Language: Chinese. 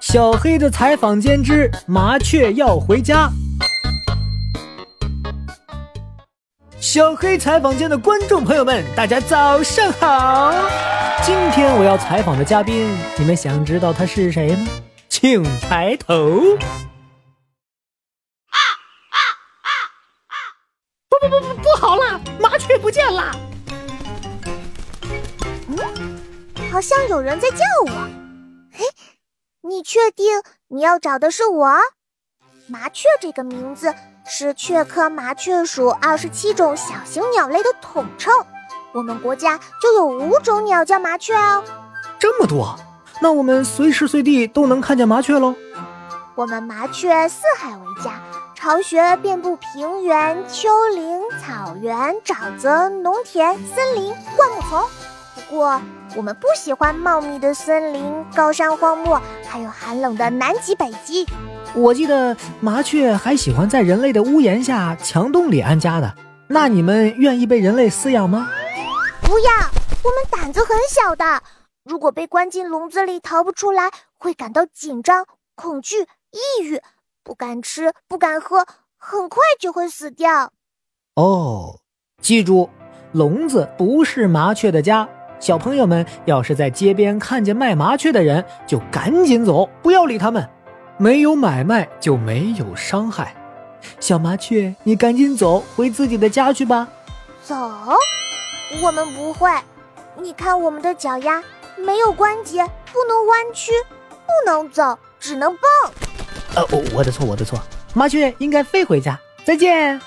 小黑的采访间之麻雀要回家。小黑采访间的观众朋友们，大家早上好！今天我要采访的嘉宾，你们想知道他是谁吗？请抬头。啊啊啊啊不不不不，不好了，麻雀不见了！嗯，好像有人在叫我。嘿，你确定你要找的是我？麻雀这个名字。是雀科麻雀属二十七种小型鸟类的统称，我们国家就有五种鸟叫麻雀哦。这么多，那我们随时随地都能看见麻雀喽。我们麻雀四海为家，巢穴遍布平原、丘陵、草原、沼泽、农田、森林、灌木丛。不过，我们不喜欢茂密的森林、高山荒漠，还有寒冷的南极、北极。我记得麻雀还喜欢在人类的屋檐下墙洞里安家的，那你们愿意被人类饲养吗？不要，我们胆子很小的，如果被关进笼子里逃不出来，会感到紧张、恐惧、抑郁，不敢吃，不敢喝，很快就会死掉。哦，记住，笼子不是麻雀的家。小朋友们要是在街边看见卖麻雀的人，就赶紧走，不要理他们。没有买卖就没有伤害，小麻雀，你赶紧走回自己的家去吧。走？我们不会。你看我们的脚丫没有关节，不能弯曲，不能走，只能蹦。呃，我的错，我的错。麻雀应该飞回家。再见。